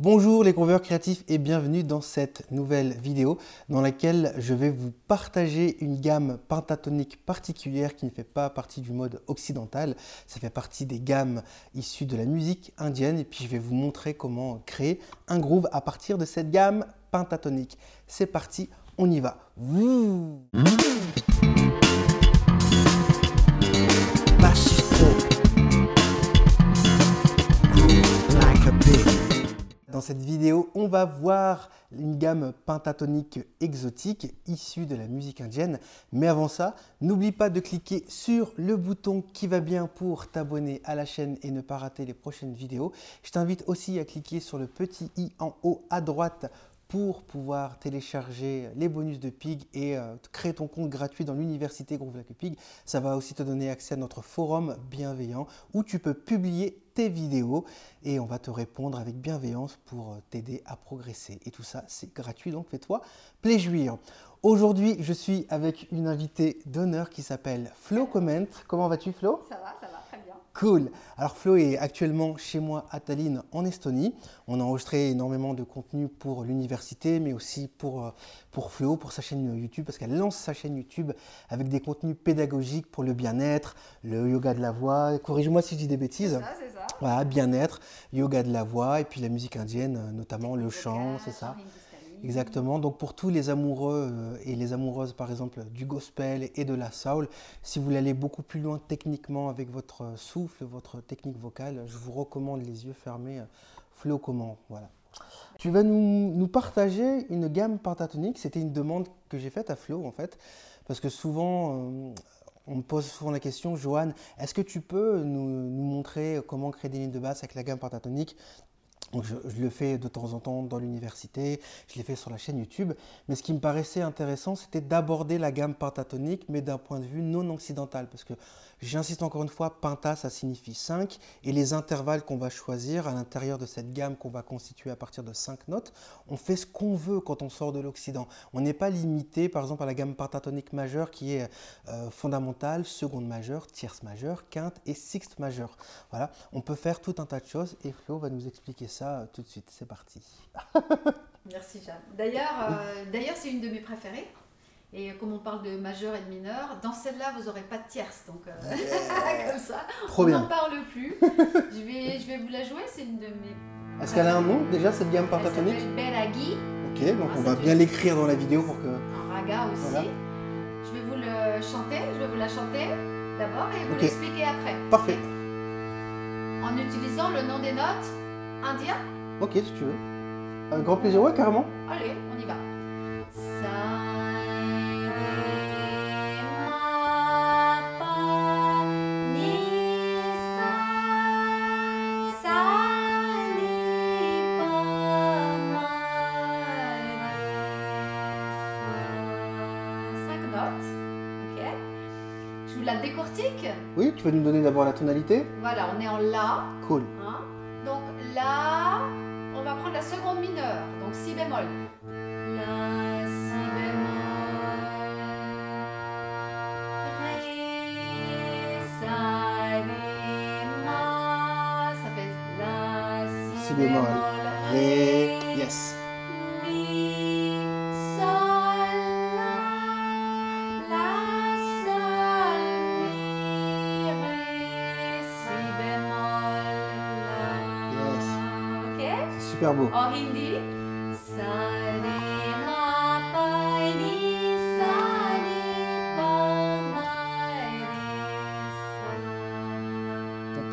Bonjour les grooveurs créatifs et bienvenue dans cette nouvelle vidéo dans laquelle je vais vous partager une gamme pentatonique particulière qui ne fait pas partie du mode occidental. Ça fait partie des gammes issues de la musique indienne et puis je vais vous montrer comment créer un groove à partir de cette gamme pentatonique. C'est parti, on y va. Dans cette vidéo, on va voir une gamme pentatonique exotique issue de la musique indienne. Mais avant ça, n'oublie pas de cliquer sur le bouton qui va bien pour t'abonner à la chaîne et ne pas rater les prochaines vidéos. Je t'invite aussi à cliquer sur le petit i en haut à droite pour pouvoir télécharger les bonus de Pig et euh, créer ton compte gratuit dans l'université Groove Like Pig. Ça va aussi te donner accès à notre forum bienveillant où tu peux publier tes vidéos et on va te répondre avec bienveillance pour euh, t'aider à progresser. Et tout ça, c'est gratuit, donc fais-toi plaisir. Aujourd'hui, je suis avec une invitée d'honneur qui s'appelle Flo Comment. Comment vas-tu Flo? Ça va, ça va. Cool. Alors Flo est actuellement chez moi à Tallinn en Estonie. On a enregistré énormément de contenu pour l'université, mais aussi pour, euh, pour Flo, pour sa chaîne YouTube, parce qu'elle lance sa chaîne YouTube avec des contenus pédagogiques pour le bien-être, le yoga de la voix. Corrige-moi si je dis des bêtises. C'est ça, c'est ça. Voilà, bien-être, yoga de la voix, et puis la musique indienne, notamment le chant, c'est ça. Exactement. Donc pour tous les amoureux euh, et les amoureuses, par exemple, du gospel et de la soul, si vous voulez aller beaucoup plus loin techniquement avec votre souffle, votre technique vocale, je vous recommande les yeux fermés, euh, Flo Comment. Voilà. Tu vas nous, partager une gamme pentatonique. C'était une demande que j'ai faite à Flo, en fait, parce que souvent, euh, on me pose souvent la question, Johan, est-ce que tu peux nous, nous, montrer comment créer des lignes de basse avec la gamme pentatonique? Je, le fais de temps en temps dans l'université, je l'ai fait sur la chaîne YouTube. Mais ce qui me paraissait intéressant, c'était d'aborder la gamme pentatonique, mais d'un point de vue non occidental. Parce que J'insiste encore une fois, penta, ça signifie 5, et les intervalles qu'on va choisir à l'intérieur de cette gamme qu'on va constituer à partir de 5 notes, on fait ce qu'on veut quand on sort de l'Occident. On n'est pas limité, par exemple, à la gamme pentatonique majeure qui est euh, fondamentale, seconde majeure, tierce majeure, quinte et sixte majeure. Voilà, on peut faire tout un tas de choses, et Flo va nous expliquer ça euh, tout de suite. C'est parti. Merci Jeanne. D'ailleurs, euh, d'ailleurs c'est une de mes préférées. Et comme on parle de majeur et de mineur, dans celle-là, vous n'aurez pas de tierce. Donc, euh, comme ça, on n'en parle plus. je, vais, je vais vous la jouer, c'est une de mes. Est-ce qu'elle a un nom déjà, cette gamme pentatonique Elle Beragi. Ok, donc on va bien l'écrire dans la vidéo pour que. Un raga aussi. Je vais vous le chanter, je vais vous la chanter d'abord et vous l'expliquer après. Parfait. En utilisant le nom des notes indien Ok, si tu veux. Un grand plaisir, ouais, carrément. Allez, on y va. Oui, tu vas nous donner d'abord la tonalité? Voilà, on est en La. Cool. La, on va prendre la seconde mineure, donc Si bémol. La, Si bémol. Ré, Sa, Ré, Ma. Ça fait La, Si, si bémol. Ré, yes. Super beau. Hindi.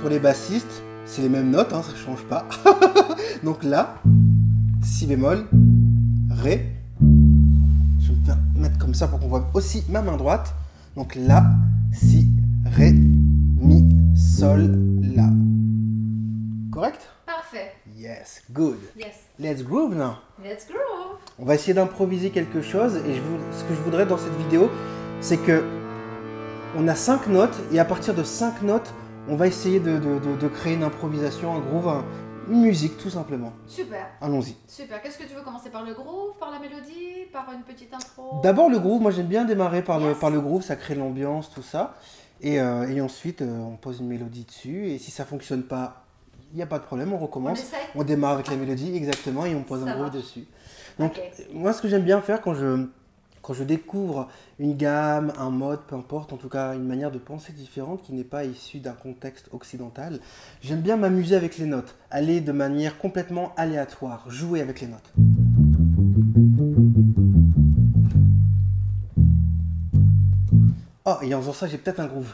Pour les bassistes, c'est les mêmes notes, hein, ça ne change pas. Donc là, si bémol, ré. Je vais me mettre comme ça pour qu'on voit aussi ma main droite. Donc là, si, ré, mi, sol, la. Correct? Yes, good. Yes. Let's groove now. Let's groove. On va essayer d'improviser quelque chose et je ce que je voudrais dans cette vidéo, c'est que on a cinq notes et à partir de cinq notes, on va essayer de, de, créer une improvisation, un groove, une musique tout simplement. Super. Allons-y. Super. Qu'est-ce que tu veux commencer? Par le groove, par la mélodie, par une petite intro? D'abord le groove. Moi j'aime bien démarrer par, le, par le groove, ça crée l'ambiance, tout ça. Et, euh, et ensuite euh, on pose une mélodie dessus et si ça fonctionne pas, il n'y a pas de problème, on recommence. On, démarre avec la mélodie, exactement, et on pose un groove dessus. Donc, moi, ce que j'aime bien faire quand je, quand je découvre une gamme, un mode, peu importe, en tout cas une manière de penser différente qui n'est pas issue d'un contexte occidental, j'aime bien m'amuser avec les notes, aller de manière complètement aléatoire, jouer avec les notes. Oh, et en faisant ça, j'ai peut-être un groove.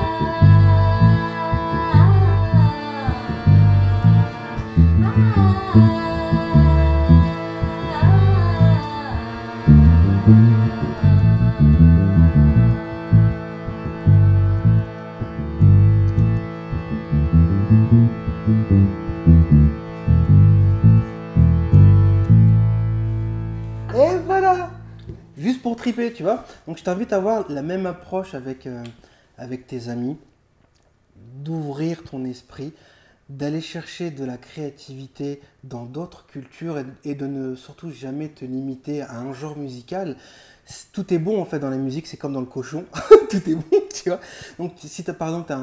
Donc je t'invite à avoir la même approche avec, euh, avec tes amis, d'ouvrir ton esprit, d'aller chercher de la créativité dans d'autres cultures et, de ne surtout jamais te limiter à un genre musical. Tout est bon en fait dans la musique, c'est comme dans le cochon, tout est bon, tu vois. Donc si as, par exemple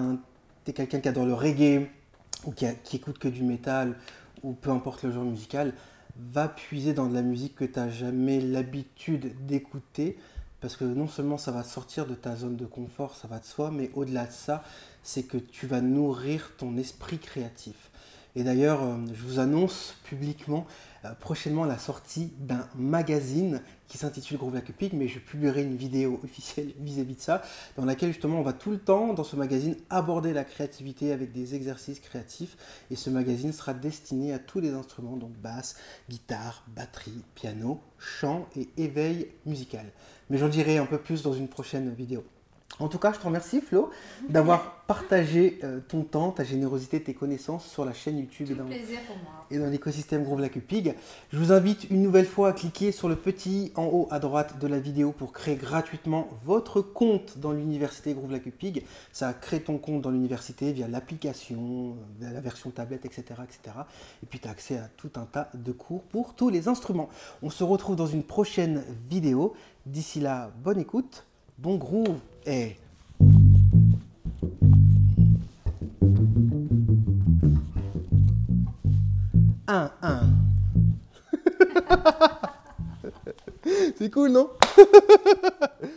tu es quelqu'un qui adore le reggae ou qui, qui écoute que du métal ou peu importe le genre musical, va puiser dans de la musique que tu n'as jamais l'habitude d'écouter, parce que non seulement ça va sortir de ta zone de confort, ça va de soi, mais au-delà de ça, c'est que tu vas nourrir ton esprit créatif. Et d'ailleurs, euh, je vous annonce publiquement euh, prochainement la sortie d'un magazine qui s'intitule Groove Like mais je publierai une vidéo officielle vis-à-vis de ça, dans laquelle justement on va tout le temps, dans ce magazine, aborder la créativité avec des exercices créatifs. Et ce magazine sera destiné à tous les instruments, donc basse, guitare, batterie, piano, chant et éveil musical. Mais j'en dirai un peu plus dans une prochaine vidéo. En tout cas, je te remercie Flo d'avoir partagé euh, ton temps, ta générosité, tes connaissances sur la chaîne YouTube et dans, et dans l'écosystème Groove Like Pig. Je vous invite une nouvelle fois à cliquer sur le petit en haut à droite de la vidéo pour créer gratuitement votre compte dans l'université Groove Like Pig. Ça crée ton compte dans l'université via l'application, via la version tablette, etc. etc. Et puis tu as accès à tout un tas de cours pour tous les instruments. On se retrouve dans une prochaine vidéo. D'ici là, bonne écoute, bon groove et... Un, un. C'est cool, non?